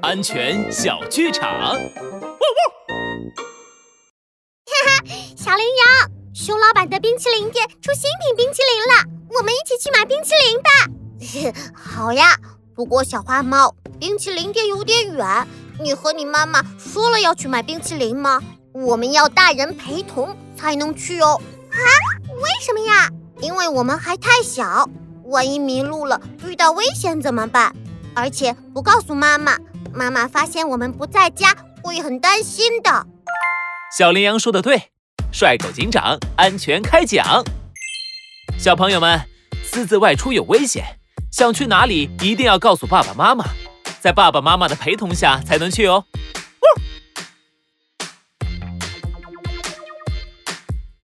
安全小剧场。哈哈，小羚羊，熊老板的冰淇淋店出新品冰淇淋了，我们一起去买冰淇淋吧。好呀，不过小花猫，冰淇淋店有点远，你和你妈妈说了要去买冰淇淋吗？我们要大人陪同才能去哦。啊？为什么呀？因为我们还太小，万一迷路了，遇到危险怎么办？而且不告诉妈妈，妈妈发现我们不在家会很担心的。小羚羊说的对，帅狗警长安全开讲。小朋友们，私自外出有危险，想去哪里一定要告诉爸爸妈妈，在爸爸妈妈的陪同下才能去哦。